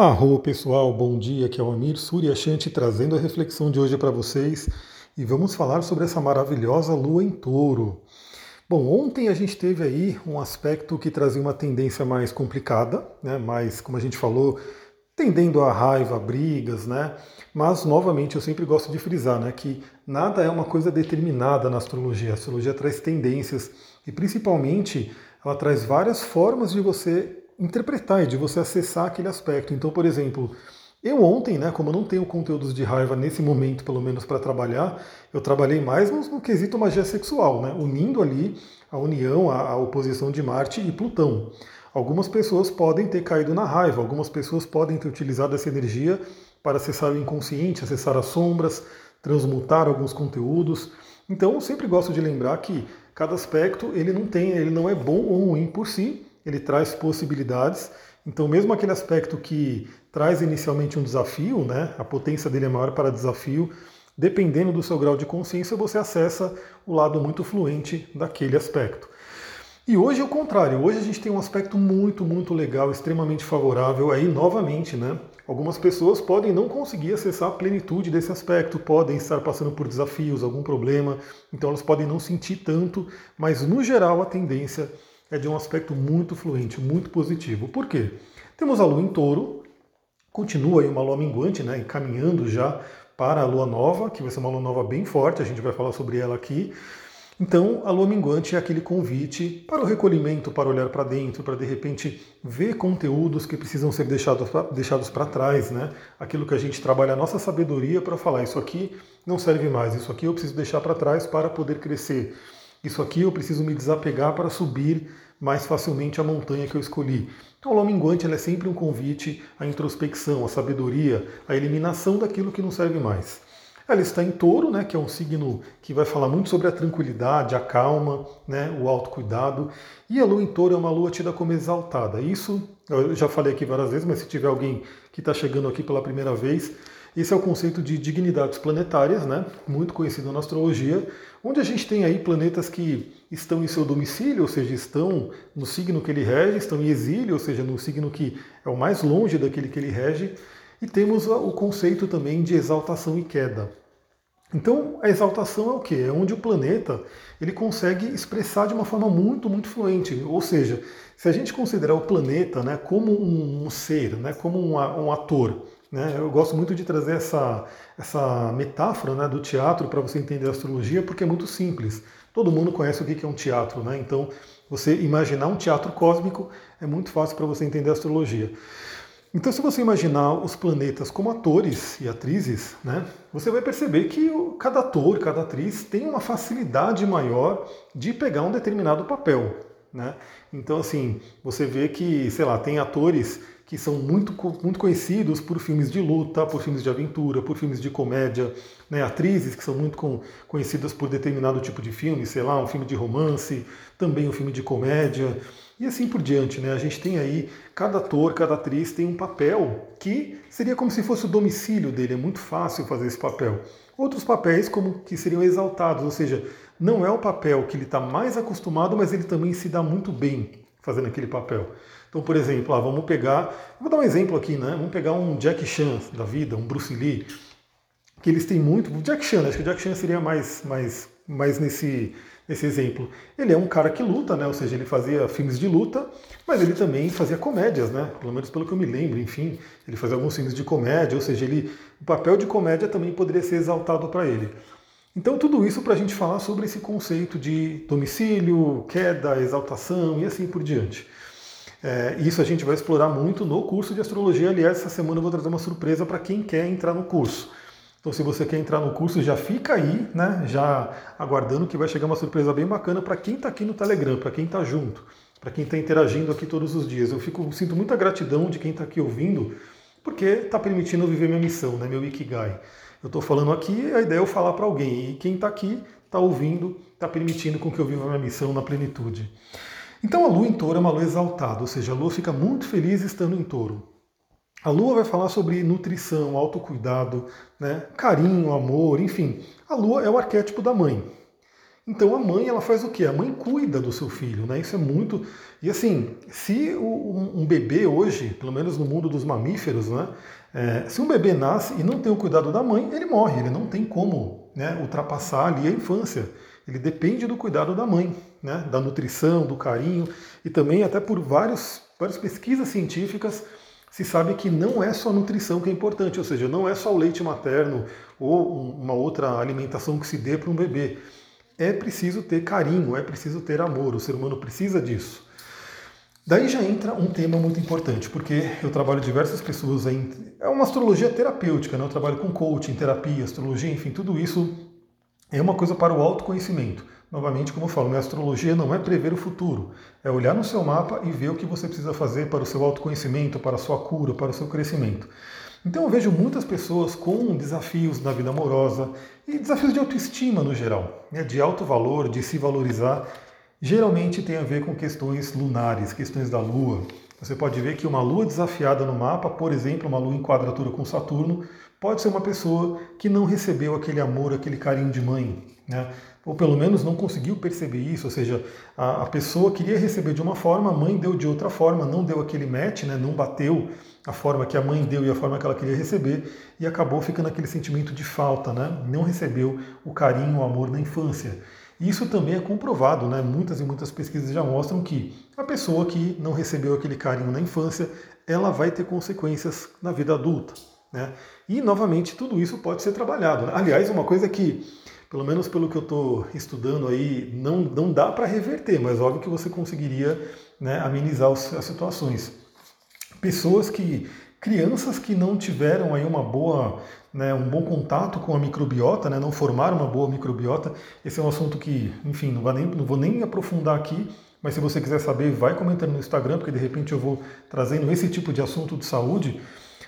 Arro pessoal, bom dia, aqui é o Amir Suryashanti trazendo a reflexão de hoje para vocês e vamos falar sobre essa maravilhosa lua em touro. Bom, ontem a gente teve aí um aspecto que trazia uma tendência mais complicada, né, mais, como a gente falou, tendendo a raiva, brigas, né? Mas, novamente, eu sempre gosto de frisar né, que nada é uma coisa determinada na astrologia. A astrologia traz tendências e, principalmente, ela traz várias formas de você interpretar e de você acessar aquele aspecto. Então, por exemplo, eu ontem, né, como eu não tenho conteúdos de raiva nesse momento, pelo menos para trabalhar, eu trabalhei mais no, no, quesito magia sexual, né, unindo ali a união, a, a oposição de Marte e Plutão. Algumas pessoas podem ter caído na raiva, algumas pessoas podem ter utilizado essa energia para acessar o inconsciente, acessar as sombras, transmutar alguns conteúdos. Então, eu sempre gosto de lembrar que cada aspecto ele não tem, ele não é bom ou ruim por si, ele traz possibilidades. Então, mesmo aquele aspecto que traz inicialmente um desafio, né, a potência dele é maior para desafio, dependendo do seu grau de consciência, você acessa o lado muito fluente daquele aspecto. E hoje é o contrário, hoje a gente tem um aspecto muito, muito legal, extremamente favorável. Aí, novamente, né? Algumas pessoas podem não conseguir acessar a plenitude desse aspecto, podem estar passando por desafios, algum problema, então elas podem não sentir tanto, mas no geral a tendência é de um aspecto muito fluente, muito positivo. Por quê? Temos a Lua em touro, continua aí uma Lua minguante, né, encaminhando já para a Lua nova, que vai ser uma Lua nova bem forte, a gente vai falar sobre ela aqui. Então, a lua minguante é aquele convite para o recolhimento, para olhar para dentro, para de repente ver conteúdos que precisam ser deixados para deixados trás, né? Aquilo que a gente trabalha a nossa sabedoria para falar, isso aqui não serve mais, isso aqui eu preciso deixar para trás para poder crescer. Isso aqui eu preciso me desapegar para subir mais facilmente a montanha que eu escolhi. Então, a lua minguante é sempre um convite à introspecção, à sabedoria, à eliminação daquilo que não serve mais. Ela está em touro, né, que é um signo que vai falar muito sobre a tranquilidade, a calma, né, o autocuidado. E a lua em touro é uma lua tida como exaltada. Isso eu já falei aqui várias vezes, mas se tiver alguém que está chegando aqui pela primeira vez, esse é o conceito de dignidades planetárias, né, muito conhecido na astrologia, onde a gente tem aí planetas que estão em seu domicílio, ou seja, estão no signo que ele rege, estão em exílio, ou seja, no signo que é o mais longe daquele que ele rege, e temos o conceito também de exaltação e queda. Então, a exaltação é o que? É onde o planeta ele consegue expressar de uma forma muito, muito fluente. Ou seja, se a gente considerar o planeta né, como um, ser, né, como um ator, né, eu gosto muito de trazer essa, essa metáfora né, do teatro para você entender a astrologia, porque é muito simples. Todo mundo conhece o que é um teatro, né? então você imaginar um teatro cósmico é muito fácil para você entender a astrologia. Então, se você imaginar os planetas como atores e atrizes, né, você vai perceber que cada ator, cada atriz tem uma facilidade maior de pegar um determinado papel. Né? Então, assim, você vê que, sei lá, tem atores que são muito, muito conhecidos por filmes de luta, por filmes de aventura, por filmes de comédia, né? atrizes que são muito com, conhecidas por determinado tipo de filme, sei lá, um filme de romance, também um filme de comédia. E assim por diante, né? A gente tem aí, cada ator, cada atriz tem um papel que seria como se fosse o domicílio dele, é muito fácil fazer esse papel. Outros papéis como que seriam exaltados, ou seja, não é o papel que ele está mais acostumado, mas ele também se dá muito bem fazendo aquele papel. Então, por exemplo, ah, vamos pegar, vou dar um exemplo aqui, né? Vamos pegar um Jack Chan da vida, um Bruce Lee, que eles têm muito. Jack Chan, acho que o Jack Chan seria mais, mais, mais nesse esse exemplo. Ele é um cara que luta, né? ou seja, ele fazia filmes de luta, mas ele também fazia comédias, né? pelo menos pelo que eu me lembro, enfim, ele fazia alguns filmes de comédia, ou seja, ele, o papel de comédia também poderia ser exaltado para ele. Então, tudo isso para a gente falar sobre esse conceito de domicílio, queda, exaltação e assim por diante. É, isso a gente vai explorar muito no curso de astrologia. Aliás, essa semana eu vou trazer uma surpresa para quem quer entrar no curso. Então, se você quer entrar no curso, já fica aí, né? Já aguardando que vai chegar uma surpresa bem bacana para quem está aqui no Telegram, para quem está junto, para quem está interagindo aqui todos os dias. Eu fico, sinto muita gratidão de quem está aqui ouvindo, porque está permitindo eu viver minha missão, né? Meu Ikigai. Eu estou falando aqui, a ideia é eu falar para alguém, e quem está aqui, está ouvindo, está permitindo com que eu viva minha missão na plenitude. Então a lua em touro é uma lua exaltada, ou seja, a lua fica muito feliz estando em touro. A lua vai falar sobre nutrição, autocuidado, né, carinho, amor, enfim. A lua é o arquétipo da mãe. Então a mãe ela faz o quê? A mãe cuida do seu filho, né? Isso é muito. E assim, se um bebê hoje, pelo menos no mundo dos mamíferos, né? É, se um bebê nasce e não tem o cuidado da mãe, ele morre, ele não tem como né, ultrapassar ali a infância. Ele depende do cuidado da mãe, né, da nutrição, do carinho, e também até por vários, várias pesquisas científicas se sabe que não é só a nutrição que é importante, ou seja, não é só o leite materno ou uma outra alimentação que se dê para um bebê é preciso ter carinho, é preciso ter amor, o ser humano precisa disso. Daí já entra um tema muito importante, porque eu trabalho diversas pessoas em. É uma astrologia terapêutica, né? eu trabalho com coaching, terapia, astrologia, enfim, tudo isso é uma coisa para o autoconhecimento. Novamente, como eu falo, minha astrologia não é prever o futuro, é olhar no seu mapa e ver o que você precisa fazer para o seu autoconhecimento, para a sua cura, para o seu crescimento. Então eu vejo muitas pessoas com desafios na vida amorosa e desafios de autoestima no geral, né, de alto valor, de se valorizar. Geralmente tem a ver com questões lunares, questões da Lua. Você pode ver que uma Lua desafiada no mapa, por exemplo, uma Lua em quadratura com Saturno, pode ser uma pessoa que não recebeu aquele amor, aquele carinho de mãe, né? ou pelo menos não conseguiu perceber isso, ou seja, a, a, pessoa queria receber de uma forma, a mãe deu de outra forma, não deu aquele match, né? não bateu a forma que a mãe deu e a forma que ela queria receber, e acabou ficando aquele sentimento de falta, né? não recebeu o carinho, o amor da infância. Isso também é comprovado, né? muitas e muitas pesquisas já mostram que a pessoa que não recebeu aquele carinho na infância, ela vai ter consequências na vida adulta. Né? E, novamente, tudo isso pode ser trabalhado. Né? Aliás, uma coisa que, pelo menos pelo que eu estou estudando aí, não, não dá para reverter, mas óbvio que você conseguiria né, amenizar as situações pessoas que crianças que não tiveram aí uma boa, né, um bom contato com a microbiota, né, não formaram uma boa microbiota. Esse é um assunto que, enfim, não vou, nem, não vou nem aprofundar aqui, mas se você quiser saber, vai comentando no Instagram, porque de repente eu vou trazendo esse tipo de assunto de saúde.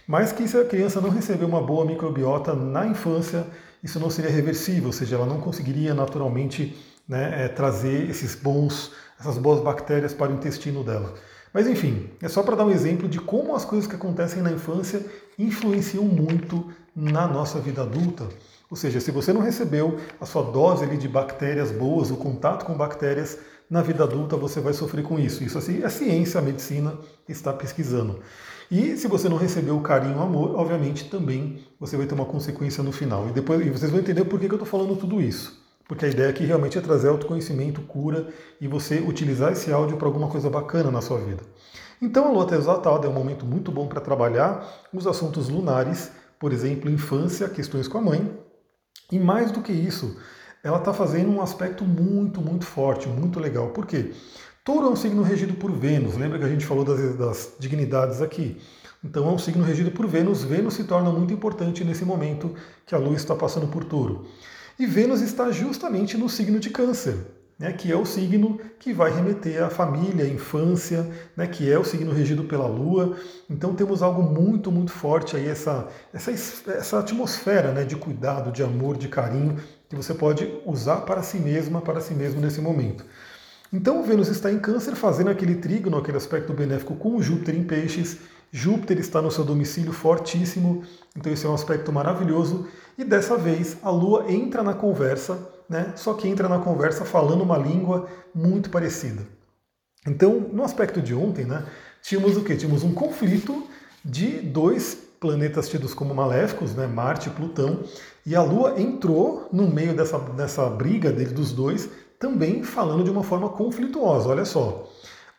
Mas que se a criança não receber uma boa microbiota na infância, isso não seria reversível, ou seja, ela não conseguiria naturalmente né, é, trazer esses bons, essas boas bactérias para o intestino dela. Mas enfim, é só para dar um exemplo de como as coisas que acontecem na infância influenciam muito na nossa vida adulta. Ou seja, se você não recebeu a sua dose ali de bactérias boas, o contato com bactérias, na vida adulta você vai sofrer com isso. Isso assim, a ciência, a medicina está pesquisando. E se você não recebeu o carinho, o amor, obviamente também você vai ter uma consequência no final. E depois e vocês vão entender por que eu estou falando tudo isso porque a ideia aqui realmente é trazer autoconhecimento, cura e você utilizar esse áudio para alguma coisa bacana na sua vida. Então a lua exaltada é um momento muito bom para trabalhar os assuntos lunares, por exemplo, infância, questões com a mãe. E mais do que isso, ela está fazendo um aspecto muito, muito forte, muito legal. Por quê? Touro é um signo regido por Vênus. Lembra que a gente falou das, das dignidades aqui? Então é um signo regido por Vênus. Vênus se torna muito importante nesse momento que a Lua está passando por Touro. E Vênus está justamente no signo de Câncer, né, que é o signo que vai remeter à família, à infância, né, que é o signo regido pela Lua. Então temos algo muito, muito forte aí, essa, essa, essa atmosfera né, de cuidado, de amor, de carinho, que você pode usar para si mesma, para si mesmo nesse momento. Então Vênus está em Câncer, fazendo aquele trígono, aquele aspecto benéfico com Júpiter em Peixes. Júpiter está no seu domicílio fortíssimo, então esse é um aspecto maravilhoso. E dessa vez a Lua entra na conversa, né? só que entra na conversa falando uma língua muito parecida. Então, no aspecto de ontem, né, tínhamos o quê? Tínhamos um conflito de dois planetas tidos como maléficos, né, Marte e Plutão, e a Lua entrou no meio dessa, dessa briga dele, dos dois, também falando de uma forma conflituosa. Olha só,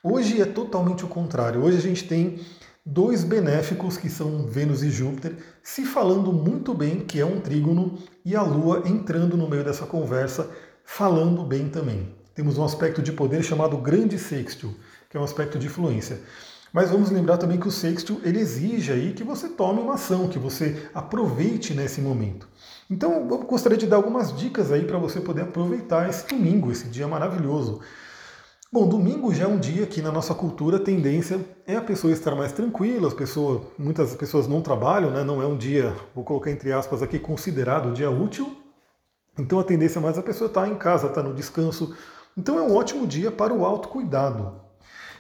hoje é totalmente o contrário. Hoje a gente tem dois benéficos que são Vênus e Júpiter se falando muito bem, que é um trígono, e a Lua entrando no meio dessa conversa, falando bem também. Temos um aspecto de poder chamado Grande Sextil, que é um aspecto de influência. Mas vamos lembrar também que o sextil ele exige aí que você tome uma ação, que você aproveite nesse momento. Então eu gostaria de dar algumas dicas aí para você poder aproveitar esse domingo, esse dia maravilhoso. Bom, domingo já é um dia que na nossa cultura a tendência é a pessoa estar mais tranquila, as pessoas, muitas pessoas não trabalham, né? não é um dia, vou colocar entre aspas aqui, considerado um dia útil. Então a tendência é mais a pessoa estar em casa, estar no descanso. Então é um ótimo dia para o autocuidado.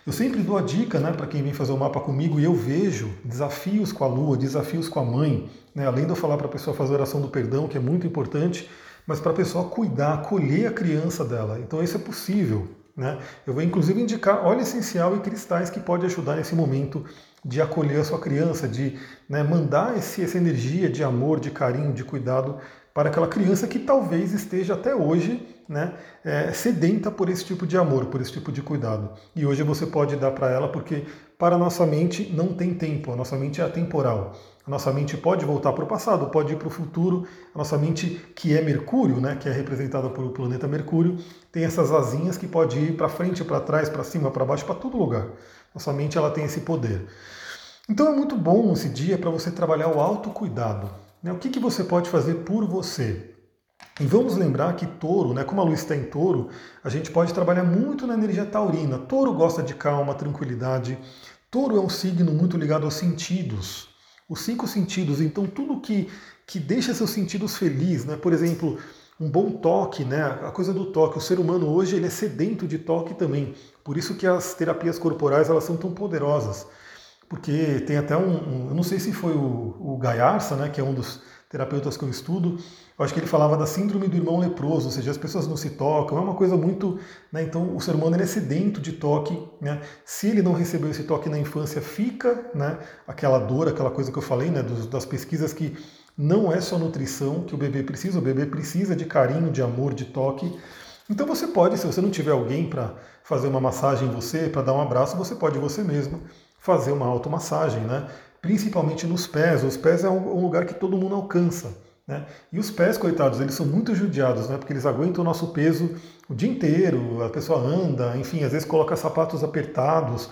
Eu sempre dou a dica né, para quem vem fazer o mapa comigo e eu vejo desafios com a lua, desafios com a mãe. Né? Além de eu falar para a pessoa fazer a oração do perdão, que é muito importante, mas para a pessoa cuidar, acolher a criança dela. Então isso é possível. Né? Eu vou inclusive indicar óleo essencial e cristais que pode ajudar nesse momento de acolher a sua criança, de né, mandar esse, essa energia de amor, de carinho, de cuidado para aquela criança que talvez esteja até hoje né, é, sedenta por esse tipo de amor, por esse tipo de cuidado. E hoje você pode dar para ela, porque para a nossa mente não tem tempo, a nossa mente é atemporal. A nossa mente pode voltar para o passado, pode ir para o futuro. A nossa mente, que é Mercúrio, né, que é representada pelo planeta Mercúrio, tem essas asinhas que pode ir para frente, para trás, para cima, para baixo, para todo lugar. Nossa mente ela tem esse poder. Então é muito bom esse dia para você trabalhar o autocuidado. Né? O que, que você pode fazer por você? E vamos lembrar que touro, né, como a luz está em touro, a gente pode trabalhar muito na energia taurina. Touro gosta de calma, tranquilidade. Touro é um signo muito ligado aos sentidos. Os cinco sentidos, então tudo que, que deixa seus sentidos felizes, né? por exemplo, um bom toque, né? a coisa do toque. O ser humano hoje ele é sedento de toque também. Por isso que as terapias corporais elas são tão poderosas porque tem até um, um, eu não sei se foi o, o Gaiarsa, né, que é um dos terapeutas que eu estudo, eu acho que ele falava da síndrome do irmão leproso, ou seja, as pessoas não se tocam, é uma coisa muito, né, então o ser humano ele é sedento de toque, né, se ele não recebeu esse toque na infância, fica, né, aquela dor, aquela coisa que eu falei, né, dos, das pesquisas que não é só nutrição que o bebê precisa, o bebê precisa de carinho, de amor, de toque, então você pode, se você não tiver alguém para fazer uma massagem em você, para dar um abraço, você pode você mesmo fazer uma automassagem, né? principalmente nos pés. Os pés é um lugar que todo mundo alcança. Né? E os pés, coitados, eles são muito judiados, né? porque eles aguentam o nosso peso o dia inteiro, a pessoa anda, enfim, às vezes coloca sapatos apertados.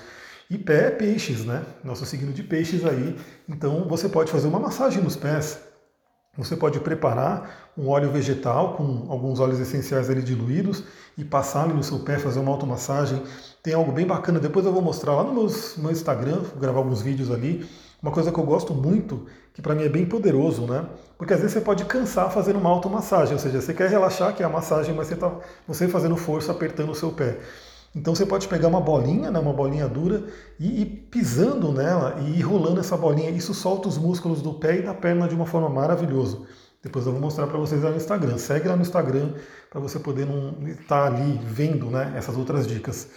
E pé é peixes, né? Nosso signo de peixes aí. Então você pode fazer uma massagem nos pés. Você pode preparar um óleo vegetal com alguns óleos essenciais ali diluídos e passar ali no seu pé, fazer uma automassagem. Tem algo bem bacana, depois eu vou mostrar lá no meu, Instagram, vou gravar alguns vídeos ali. Uma coisa que eu gosto muito, que para mim é bem poderoso, né? Porque às vezes você pode cansar fazendo uma automassagem, ou seja, você quer relaxar, que é a massagem, mas você está você fazendo força, apertando o seu pé. Então você pode pegar uma bolinha, né, uma bolinha dura, e ir pisando nela e ir rolando essa bolinha. Isso solta os músculos do pé e da perna de uma forma maravilhosa. Depois eu vou mostrar para vocês lá no Instagram. Segue lá no Instagram para você poder estar ali vendo né, essas outras dicas.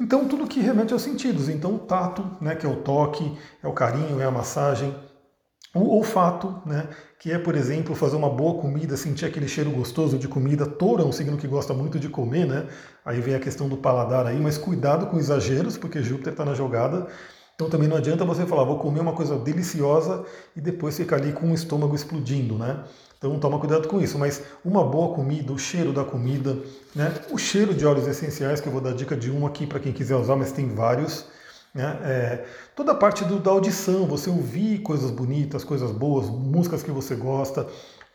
Então tudo que remete aos sentidos. Então o tato, né, que é o toque, é o carinho, é a massagem, o olfato, né, que é, por exemplo, fazer uma boa comida, sentir aquele cheiro gostoso de comida. Touro é um signo que gosta muito de comer, né? Aí vem a questão do paladar aí, mas cuidado com exageros, porque Júpiter está na jogada. Então também não adianta você falar, vou comer uma coisa deliciosa e depois ficar ali com o estômago explodindo, né? Então toma cuidado com isso. Mas uma boa comida, o cheiro da comida, né? O cheiro de óleos essenciais, que eu vou dar dica de um aqui para quem quiser usar, mas tem vários. Né? É, toda a parte do, da audição, você ouvir coisas bonitas, coisas boas, músicas que você gosta,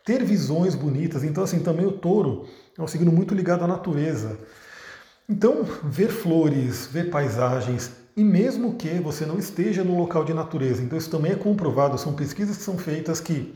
ter visões bonitas. Então, assim, também o touro é um signo muito ligado à natureza. Então, ver flores, ver paisagens, e mesmo que você não esteja no local de natureza, então isso também é comprovado, são pesquisas que são feitas que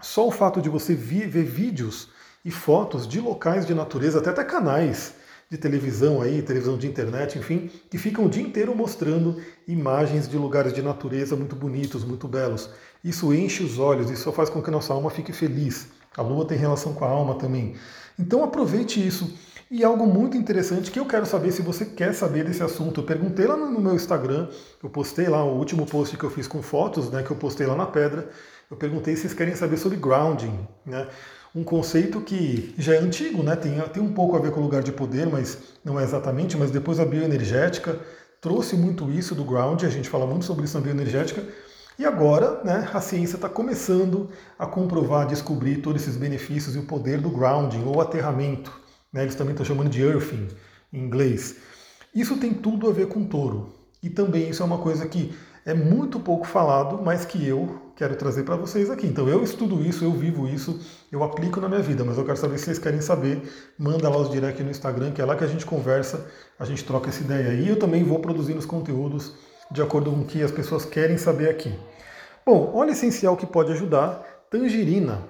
só o fato de você ver vídeos e fotos de locais de natureza, até até canais de televisão aí, televisão de internet, enfim, que ficam o dia inteiro mostrando imagens de lugares de natureza muito bonitos, muito belos. Isso enche os olhos, isso faz com que a nossa alma fique feliz. A lua tem relação com a alma também. Então aproveite isso. E algo muito interessante que eu quero saber se você quer saber desse assunto. Eu perguntei lá no meu Instagram, eu postei lá o último post que eu fiz com fotos, né, que eu postei lá na pedra. Eu perguntei se vocês querem saber sobre grounding, né? Um conceito que já é antigo, né? tem, tem um pouco a ver com o lugar de poder, mas não é exatamente, mas depois a bioenergética trouxe muito isso do ground, a gente fala muito sobre isso na bioenergética, e agora né, a ciência está começando a comprovar, a descobrir todos esses benefícios e o poder do grounding, ou aterramento. Né? Eles também estão chamando de earthing em inglês. Isso tem tudo a ver com touro. E também isso é uma coisa que é muito pouco falado, mas que eu quero trazer para vocês aqui. Então eu estudo isso, eu vivo isso, eu aplico na minha vida, mas eu quero saber se vocês querem saber, manda lá os direct no Instagram, que é lá que a gente conversa, a gente troca essa ideia aí. Eu também vou produzindo os conteúdos de acordo com o que as pessoas querem saber aqui. Bom, óleo essencial que pode ajudar, tangerina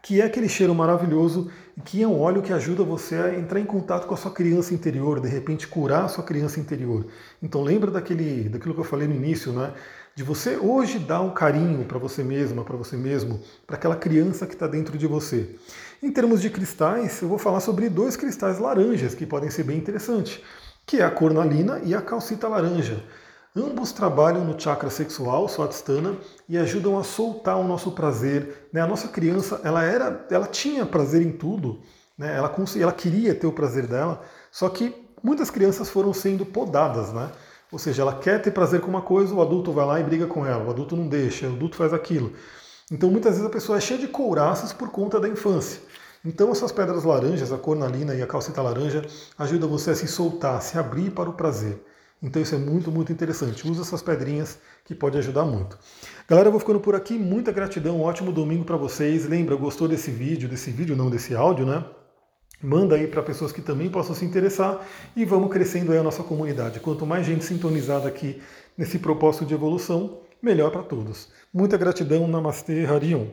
que é aquele cheiro maravilhoso e que é um óleo que ajuda você a entrar em contato com a sua criança interior, de repente curar a sua criança interior. Então lembra daquele, daquilo que eu falei no início, né? De você hoje dar um carinho para você mesma, para você mesmo, para aquela criança que está dentro de você. Em termos de cristais, eu vou falar sobre dois cristais laranjas que podem ser bem interessantes, que é a cornalina e a calcita laranja. Ambos trabalham no chakra sexual, Swadhisthana, e ajudam a soltar o nosso prazer. Né? A nossa criança, ela era, ela tinha prazer em tudo, né? ela, ela queria ter o prazer dela, só que muitas crianças foram sendo podadas, né? Ou seja, ela quer ter prazer com uma coisa, o adulto vai lá e briga com ela, o adulto não deixa, o adulto faz aquilo. Então muitas vezes a pessoa é cheia de couraças por conta da infância. Então essas pedras laranjas, a cornalina e a calcita laranja, ajudam você a se soltar, a se abrir para o prazer. Então isso é muito, muito interessante. Usa essas pedrinhas que pode ajudar muito. Galera, eu vou ficando por aqui. Muita gratidão, um ótimo domingo para vocês. Lembra, gostou desse vídeo, desse vídeo não, desse áudio, né? Manda aí para pessoas que também possam se interessar e vamos crescendo aí a nossa comunidade. Quanto mais gente sintonizada aqui nesse propósito de evolução, melhor para todos. Muita gratidão, Namastê, Harion.